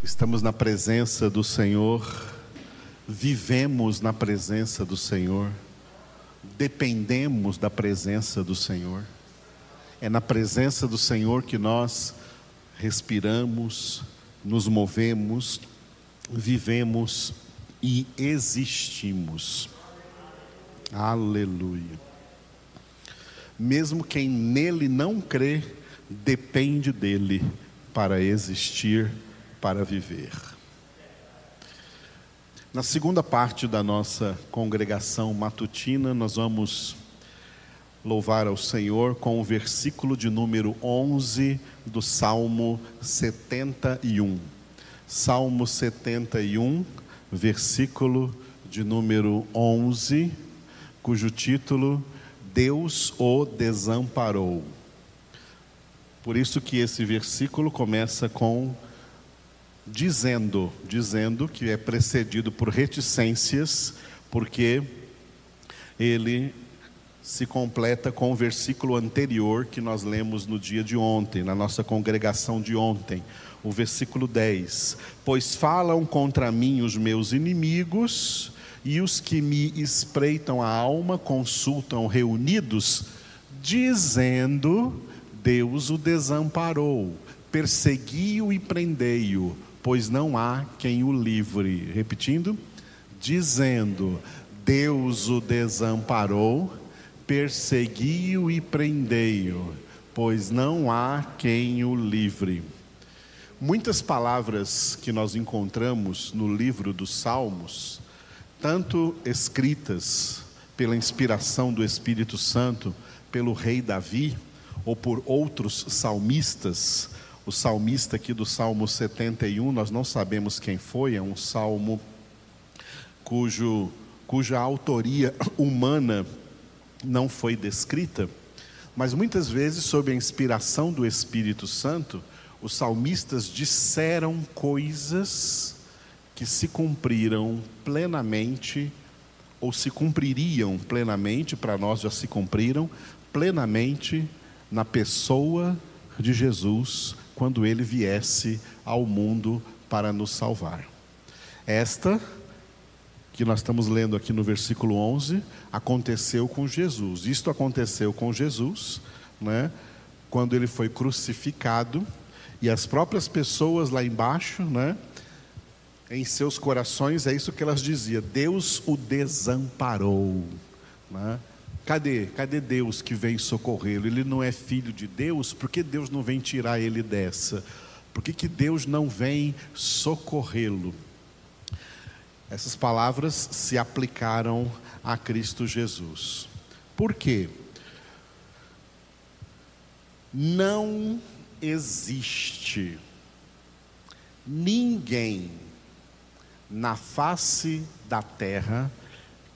Estamos na presença do Senhor, vivemos na presença do Senhor, dependemos da presença do Senhor. É na presença do Senhor que nós respiramos, nos movemos, vivemos e existimos. Aleluia. Mesmo quem nele não crê, depende dele para existir, para viver. Na segunda parte da nossa congregação matutina, nós vamos louvar ao Senhor com o versículo de número 11 do Salmo 71. Salmo 71, versículo de número 11, cujo título Deus o desamparou. Por isso que esse versículo começa com dizendo, dizendo que é precedido por reticências, porque ele se completa com o versículo anterior que nós lemos no dia de ontem, na nossa congregação de ontem, o versículo 10: Pois falam contra mim os meus inimigos, e os que me espreitam a alma consultam reunidos, dizendo: Deus o desamparou, persegui-o e prendei-o, pois não há quem o livre. Repetindo, dizendo: Deus o desamparou, persegui-o e prendei-o, pois não há quem o livre. Muitas palavras que nós encontramos no livro dos Salmos, tanto escritas pela inspiração do Espírito Santo, pelo rei Davi, ou por outros salmistas, o salmista aqui do Salmo 71, nós não sabemos quem foi, é um salmo cujo, cuja autoria humana não foi descrita, mas muitas vezes, sob a inspiração do Espírito Santo, os salmistas disseram coisas que se cumpriram plenamente, ou se cumpririam plenamente, para nós já se cumpriram, plenamente na pessoa de Jesus, quando ele viesse ao mundo para nos salvar. Esta que nós estamos lendo aqui no versículo 11, aconteceu com Jesus. Isto aconteceu com Jesus, né, quando ele foi crucificado, e as próprias pessoas lá embaixo, né, em seus corações, é isso que elas diziam: Deus o desamparou. Né? Cadê? Cadê Deus que vem socorrê-lo? Ele não é filho de Deus, por que Deus não vem tirar ele dessa? Por que, que Deus não vem socorrê-lo? Essas palavras se aplicaram a Cristo Jesus. Por quê? Não existe ninguém na face da terra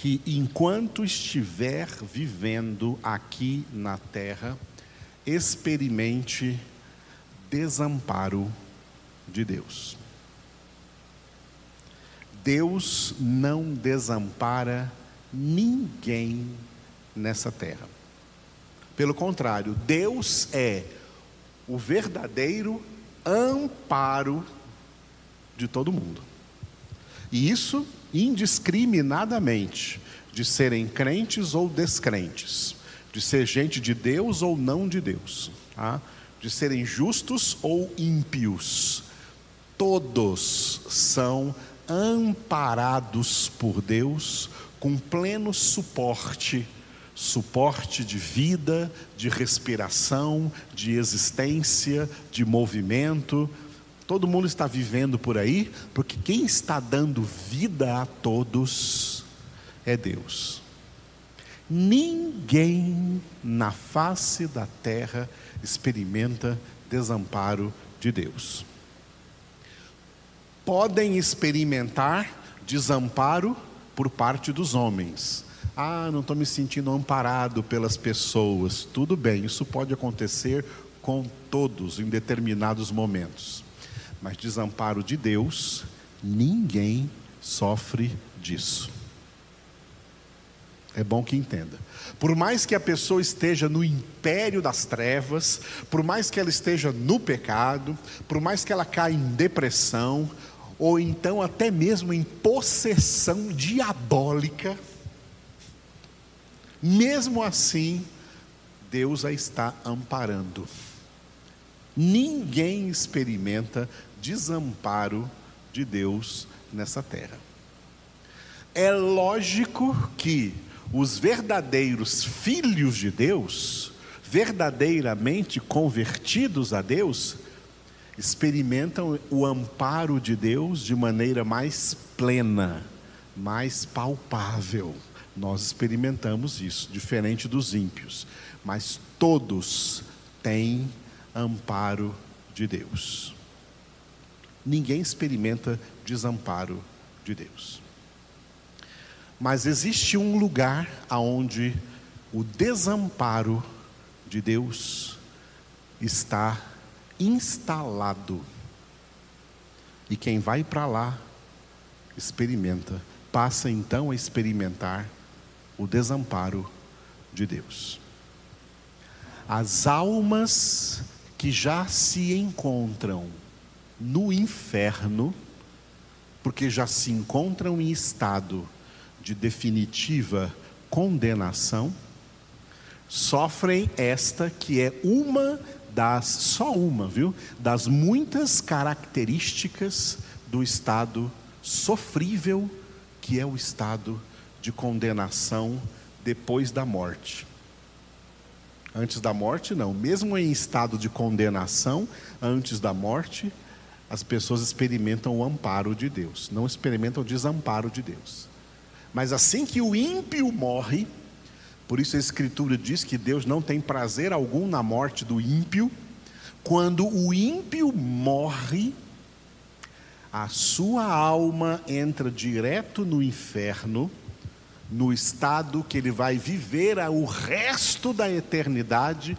que, enquanto estiver vivendo aqui na terra, experimente desamparo de Deus. Deus não desampara ninguém nessa terra. Pelo contrário, Deus é o verdadeiro amparo de todo mundo. E isso indiscriminadamente, de serem crentes ou descrentes, de ser gente de Deus ou não de Deus, tá? de serem justos ou ímpios. Todos são amparados por Deus com pleno suporte suporte de vida, de respiração, de existência, de movimento. Todo mundo está vivendo por aí, porque quem está dando vida a todos é Deus. Ninguém na face da terra experimenta desamparo de Deus podem experimentar desamparo por parte dos homens. Ah, não estou me sentindo amparado pelas pessoas. Tudo bem, isso pode acontecer com todos em determinados momentos. Mas desamparo de Deus, ninguém sofre disso. É bom que entenda. Por mais que a pessoa esteja no império das trevas, por mais que ela esteja no pecado, por mais que ela caia em depressão, ou então até mesmo em possessão diabólica, mesmo assim, Deus a está amparando. Ninguém experimenta desamparo de Deus nessa terra. É lógico que os verdadeiros filhos de Deus, verdadeiramente convertidos a Deus, experimentam o amparo de Deus de maneira mais plena, mais palpável. Nós experimentamos isso, diferente dos ímpios, mas todos têm amparo de Deus. Ninguém experimenta desamparo de Deus. Mas existe um lugar aonde o desamparo de Deus está instalado. E quem vai para lá experimenta, passa então a experimentar o desamparo de Deus. As almas que já se encontram no inferno, porque já se encontram em estado de definitiva condenação, sofrem esta que é uma das, só uma, viu? Das muitas características do estado sofrível que é o estado de condenação depois da morte. Antes da morte, não. Mesmo em estado de condenação, antes da morte, as pessoas experimentam o amparo de Deus, não experimentam o desamparo de Deus. Mas assim que o ímpio morre, por isso a Escritura diz que Deus não tem prazer algum na morte do ímpio, quando o ímpio morre, a sua alma entra direto no inferno, no estado que ele vai viver o resto da eternidade,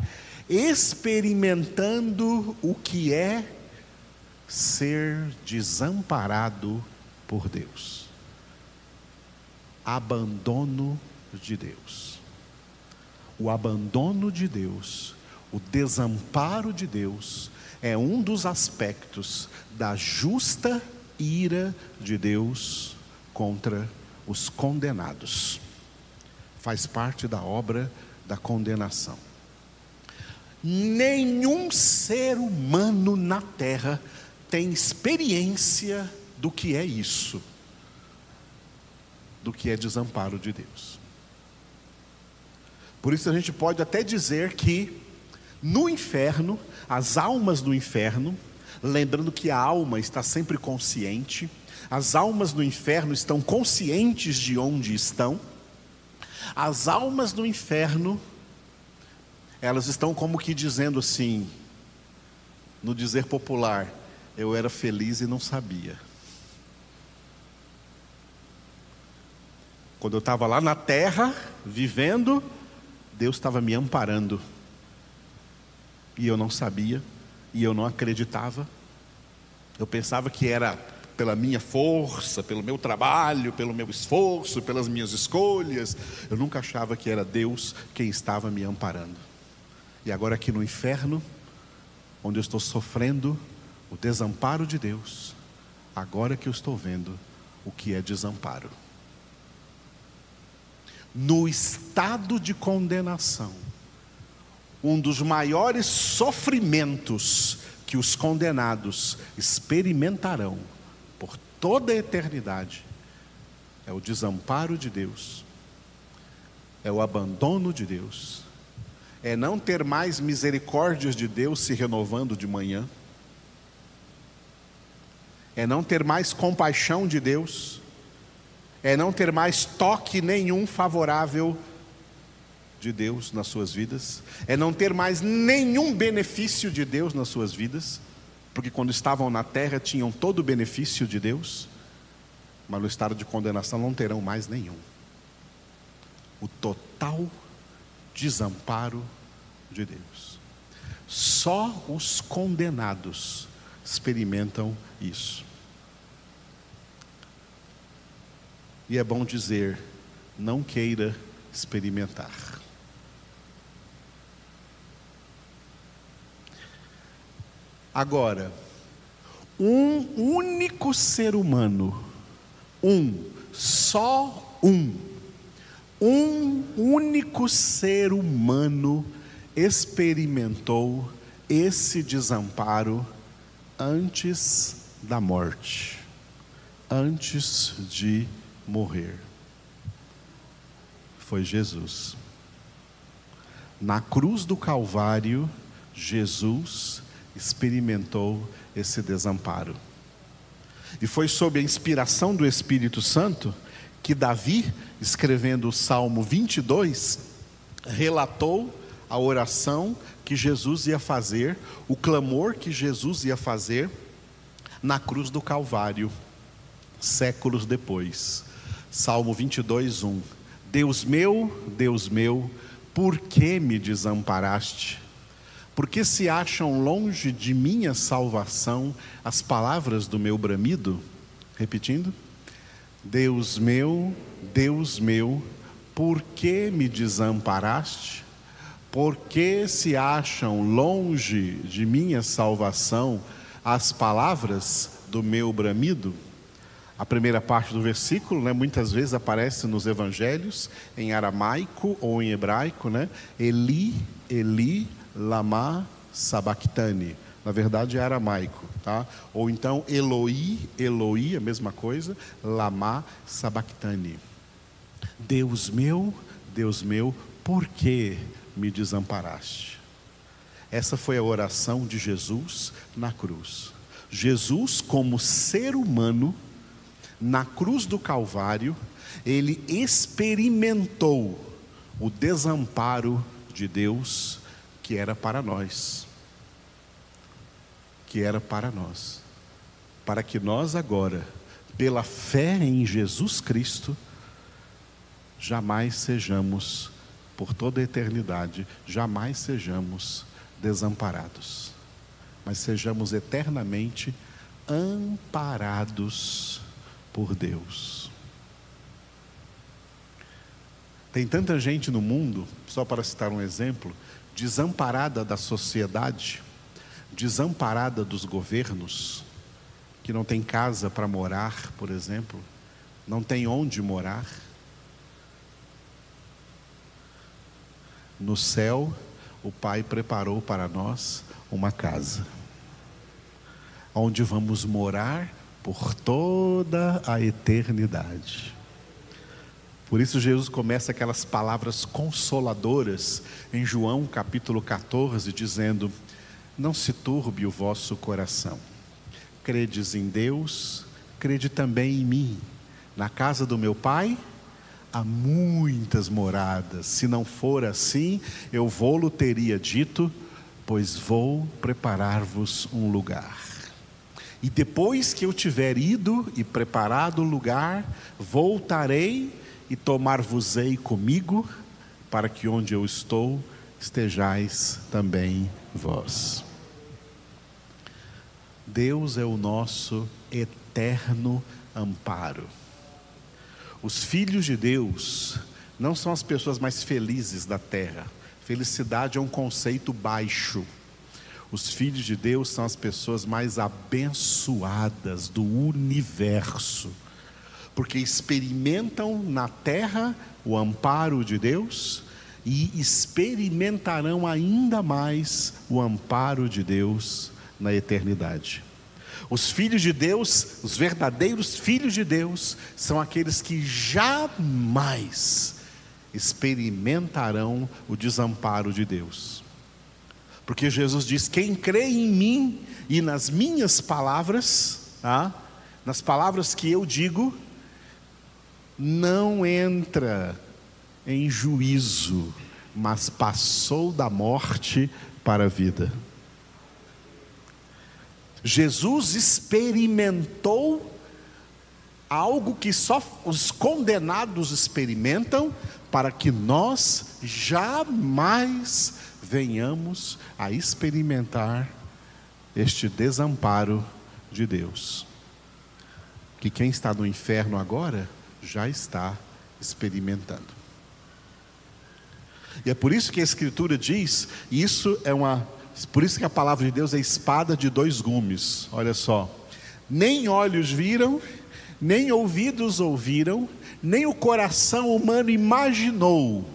experimentando o que é ser desamparado por Deus abandono de Deus. O abandono de Deus, o desamparo de Deus, é um dos aspectos da justa ira de Deus contra os condenados. Faz parte da obra da condenação. Nenhum ser humano na terra tem experiência do que é isso do que é desamparo de Deus. Por isso a gente pode até dizer que no inferno, as almas do inferno, lembrando que a alma está sempre consciente, as almas do inferno estão conscientes de onde estão, as almas do inferno, elas estão como que dizendo assim, no dizer popular, eu era feliz e não sabia. Quando eu estava lá na terra, vivendo, Deus estava me amparando. E eu não sabia, e eu não acreditava. Eu pensava que era pela minha força, pelo meu trabalho, pelo meu esforço, pelas minhas escolhas. Eu nunca achava que era Deus quem estava me amparando. E agora aqui no inferno, onde eu estou sofrendo o desamparo de Deus, agora que eu estou vendo o que é desamparo no estado de condenação, um dos maiores sofrimentos que os condenados experimentarão toda a eternidade. É o desamparo de Deus, é o abandono de Deus, é não ter mais misericórdias de Deus se renovando de manhã, é não ter mais compaixão de Deus, é não ter mais toque nenhum favorável de Deus nas suas vidas, é não ter mais nenhum benefício de Deus nas suas vidas, porque quando estavam na terra tinham todo o benefício de Deus, mas no estado de condenação não terão mais nenhum. O total desamparo de Deus. Só os condenados experimentam isso. E é bom dizer: não queira experimentar. Agora, um único ser humano, um, só um, um único ser humano experimentou esse desamparo antes da morte, antes de morrer. Foi Jesus. Na cruz do Calvário, Jesus experimentou esse desamparo. E foi sob a inspiração do Espírito Santo que Davi, escrevendo o Salmo 22, relatou a oração que Jesus ia fazer, o clamor que Jesus ia fazer na cruz do Calvário, séculos depois. Salmo 22, 1. Deus meu, Deus meu, por que me desamparaste? Porque se acham longe de minha salvação as palavras do meu bramido? Repetindo. Deus meu, Deus meu, por que me desamparaste? Porque se acham longe de minha salvação as palavras do meu bramido? A primeira parte do versículo, né, muitas vezes aparece nos evangelhos em aramaico ou em hebraico, né? Eli, Eli, lama sabachthani. Na verdade é aramaico, tá? Ou então Eloi, Eloi, a mesma coisa, lama sabachthani. Deus meu, Deus meu, por que me desamparaste? Essa foi a oração de Jesus na cruz. Jesus, como ser humano, na cruz do Calvário, ele experimentou o desamparo de Deus que era para nós. Que era para nós. Para que nós agora, pela fé em Jesus Cristo, jamais sejamos, por toda a eternidade, jamais sejamos desamparados, mas sejamos eternamente amparados por Deus. Tem tanta gente no mundo, só para citar um exemplo, desamparada da sociedade, desamparada dos governos, que não tem casa para morar, por exemplo, não tem onde morar. No céu, o Pai preparou para nós uma casa, onde vamos morar por toda a eternidade. Por isso Jesus começa aquelas palavras consoladoras em João capítulo 14, dizendo: Não se turbe o vosso coração. Credes em Deus, crede também em mim. Na casa do meu Pai há muitas moradas. Se não for assim, eu vou-lo teria dito, pois vou preparar-vos um lugar. E depois que eu tiver ido e preparado o lugar, voltarei e tomar-vos-ei comigo, para que onde eu estou estejais também vós. Deus é o nosso eterno amparo. Os filhos de Deus não são as pessoas mais felizes da terra. Felicidade é um conceito baixo. Os filhos de Deus são as pessoas mais abençoadas do universo porque experimentam na terra o amparo de Deus e experimentarão ainda mais o amparo de Deus na eternidade. Os filhos de Deus, os verdadeiros filhos de Deus, são aqueles que jamais experimentarão o desamparo de Deus. Porque Jesus diz: quem crê em mim e nas minhas palavras, tá? nas palavras que eu digo, não entra em juízo, mas passou da morte para a vida. Jesus experimentou algo que só os condenados experimentam, para que nós jamais venhamos a experimentar este desamparo de Deus. Que quem está no inferno agora já está experimentando. E é por isso que a Escritura diz, isso é uma. Por isso que a palavra de Deus é espada de dois gumes. Olha só. Nem olhos viram, nem ouvidos ouviram, nem o coração humano imaginou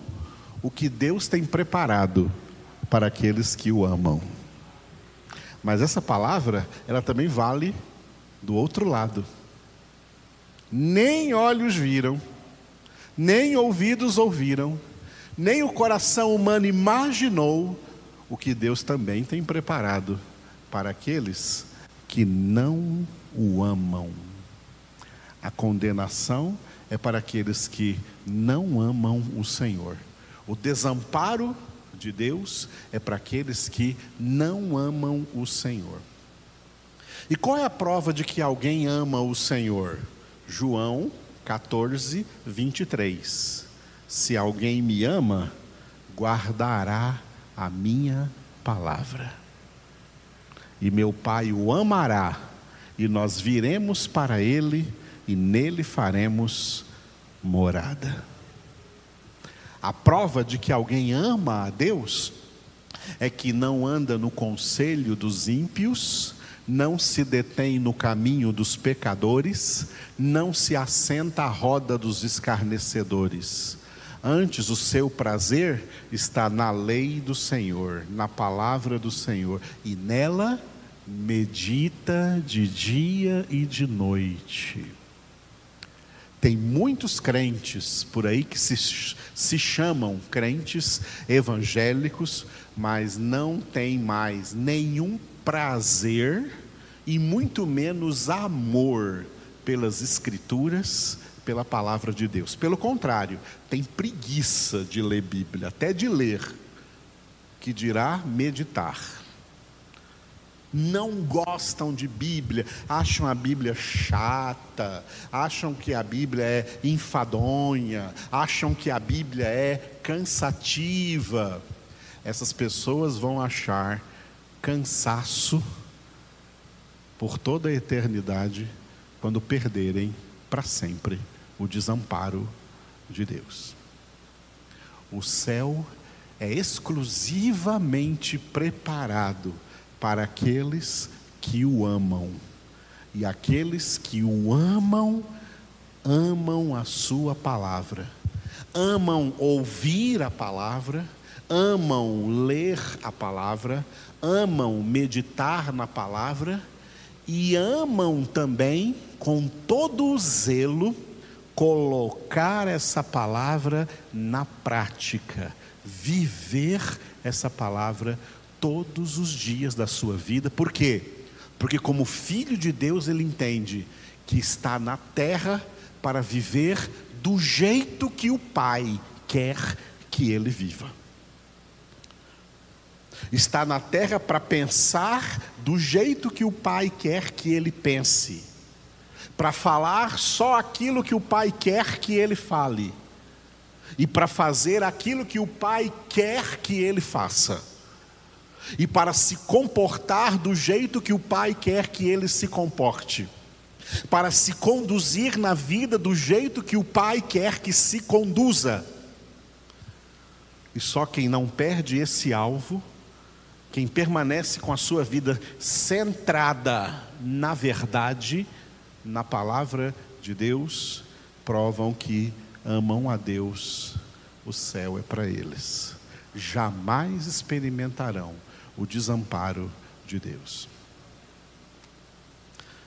o que Deus tem preparado para aqueles que o amam. Mas essa palavra, ela também vale do outro lado. Nem olhos viram, nem ouvidos ouviram, nem o coração humano imaginou o que Deus também tem preparado para aqueles que não o amam. A condenação é para aqueles que não amam o Senhor. O desamparo de Deus é para aqueles que não amam o Senhor. E qual é a prova de que alguém ama o Senhor? João 14, 23. Se alguém me ama, guardará a minha palavra. E meu Pai o amará, e nós viremos para ele, e nele faremos morada. A prova de que alguém ama a Deus é que não anda no conselho dos ímpios, não se detém no caminho dos pecadores, não se assenta à roda dos escarnecedores. Antes, o seu prazer está na lei do Senhor, na palavra do Senhor, e nela medita de dia e de noite. Tem muitos crentes por aí que se, se chamam crentes evangélicos, mas não tem mais nenhum prazer e muito menos amor pelas Escrituras, pela palavra de Deus. Pelo contrário, tem preguiça de ler Bíblia, até de ler, que dirá meditar não gostam de Bíblia, acham a Bíblia chata, acham que a Bíblia é enfadonha, acham que a Bíblia é cansativa. Essas pessoas vão achar cansaço por toda a eternidade quando perderem para sempre o desamparo de Deus. O céu é exclusivamente preparado para aqueles que o amam. E aqueles que o amam, amam a Sua palavra, amam ouvir a palavra, amam ler a palavra, amam meditar na palavra e amam também, com todo o zelo, colocar essa palavra na prática, viver essa palavra todos os dias da sua vida. Por quê? Porque, como filho de Deus, ele entende que está na terra para viver do jeito que o Pai quer que ele viva. Está na terra para pensar do jeito que o Pai quer que ele pense, para falar só aquilo que o Pai quer que ele fale, e para fazer aquilo que o Pai quer que ele faça e para se comportar do jeito que o Pai quer que ele se comporte, para se conduzir na vida do jeito que o Pai quer que se conduza. E só quem não perde esse alvo, quem permanece com a sua vida centrada na verdade, na palavra de Deus, provam que amam a Deus, o céu é para eles. Jamais experimentarão o desamparo de Deus.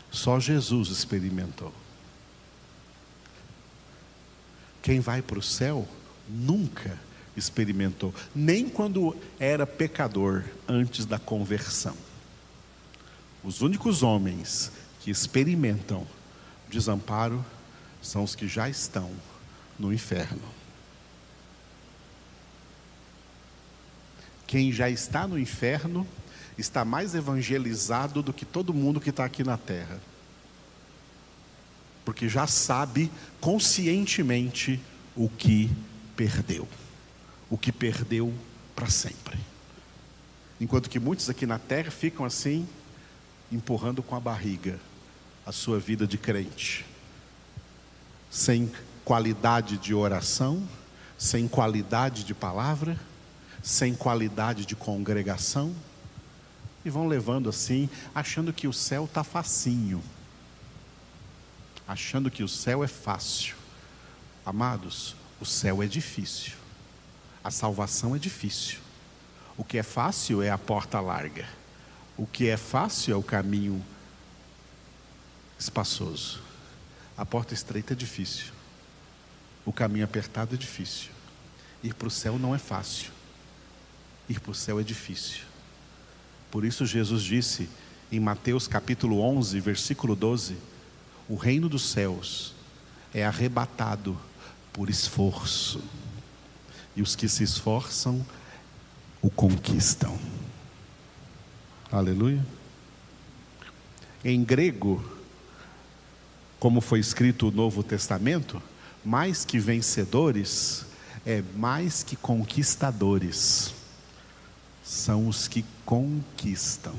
Só Jesus experimentou. Quem vai para o céu nunca experimentou, nem quando era pecador antes da conversão. Os únicos homens que experimentam desamparo são os que já estão no inferno. Quem já está no inferno está mais evangelizado do que todo mundo que está aqui na terra. Porque já sabe conscientemente o que perdeu. O que perdeu para sempre. Enquanto que muitos aqui na terra ficam assim, empurrando com a barriga a sua vida de crente, sem qualidade de oração, sem qualidade de palavra, sem qualidade de congregação, e vão levando assim, achando que o céu está facinho, achando que o céu é fácil. Amados, o céu é difícil, a salvação é difícil. O que é fácil é a porta larga, o que é fácil é o caminho espaçoso. A porta estreita é difícil, o caminho apertado é difícil. Ir para o céu não é fácil, ir para o céu é difícil. Por isso Jesus disse em Mateus capítulo 11, versículo 12: O reino dos céus é arrebatado por esforço, e os que se esforçam o conquistam. Aleluia. Em grego, como foi escrito o Novo Testamento, mais que vencedores é mais que conquistadores são os que conquistam.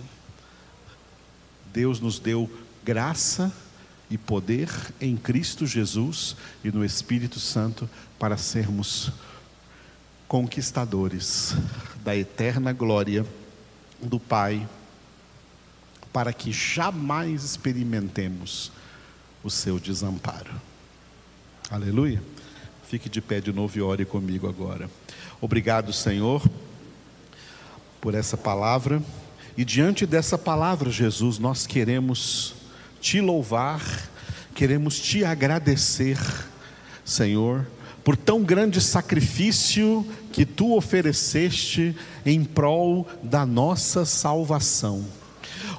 Deus nos deu graça e poder em Cristo Jesus e no Espírito Santo para sermos conquistadores da eterna glória do Pai, para que jamais experimentemos o seu desamparo. Aleluia. Fique de pé de novo e ore comigo agora. Obrigado, Senhor por essa palavra. E diante dessa palavra, Jesus, nós queremos te louvar, queremos te agradecer, Senhor, por tão grande sacrifício que tu ofereceste em prol da nossa salvação.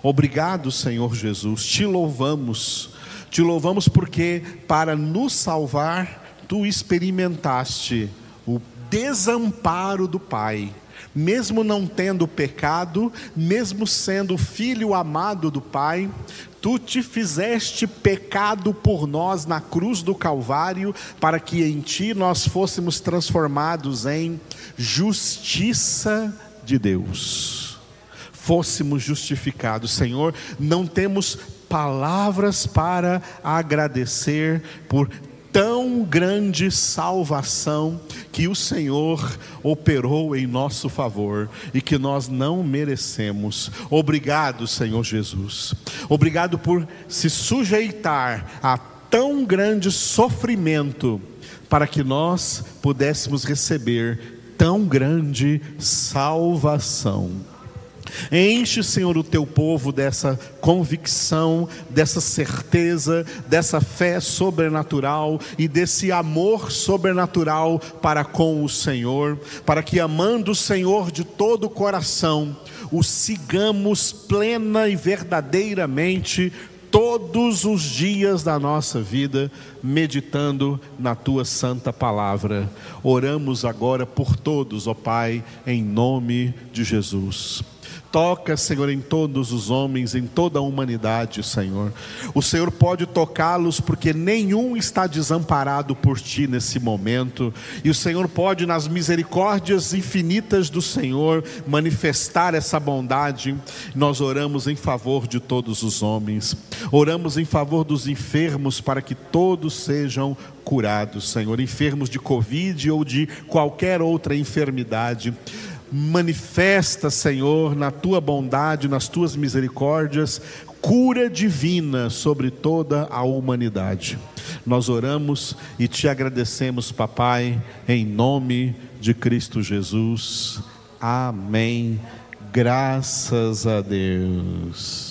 Obrigado, Senhor Jesus, te louvamos, te louvamos porque para nos salvar, tu experimentaste o desamparo do Pai. Mesmo não tendo pecado, mesmo sendo filho amado do Pai, tu te fizeste pecado por nós na cruz do Calvário, para que em ti nós fôssemos transformados em justiça de Deus. Fôssemos justificados, Senhor, não temos palavras para agradecer por tão grande salvação que o Senhor operou em nosso favor e que nós não merecemos. Obrigado, Senhor Jesus. Obrigado por se sujeitar a tão grande sofrimento para que nós pudéssemos receber tão grande salvação. Enche, Senhor, o teu povo dessa convicção, dessa certeza, dessa fé sobrenatural e desse amor sobrenatural para com o Senhor, para que amando o Senhor de todo o coração, o sigamos plena e verdadeiramente todos os dias da nossa vida, meditando na tua santa palavra. Oramos agora por todos, ó Pai, em nome de Jesus. Toca, Senhor, em todos os homens, em toda a humanidade, Senhor. O Senhor pode tocá-los porque nenhum está desamparado por ti nesse momento. E o Senhor pode, nas misericórdias infinitas do Senhor, manifestar essa bondade. Nós oramos em favor de todos os homens. Oramos em favor dos enfermos para que todos sejam curados, Senhor. Enfermos de Covid ou de qualquer outra enfermidade manifesta, Senhor, na tua bondade, nas tuas misericórdias, cura divina sobre toda a humanidade. Nós oramos e te agradecemos, papai, em nome de Cristo Jesus. Amém. Graças a Deus.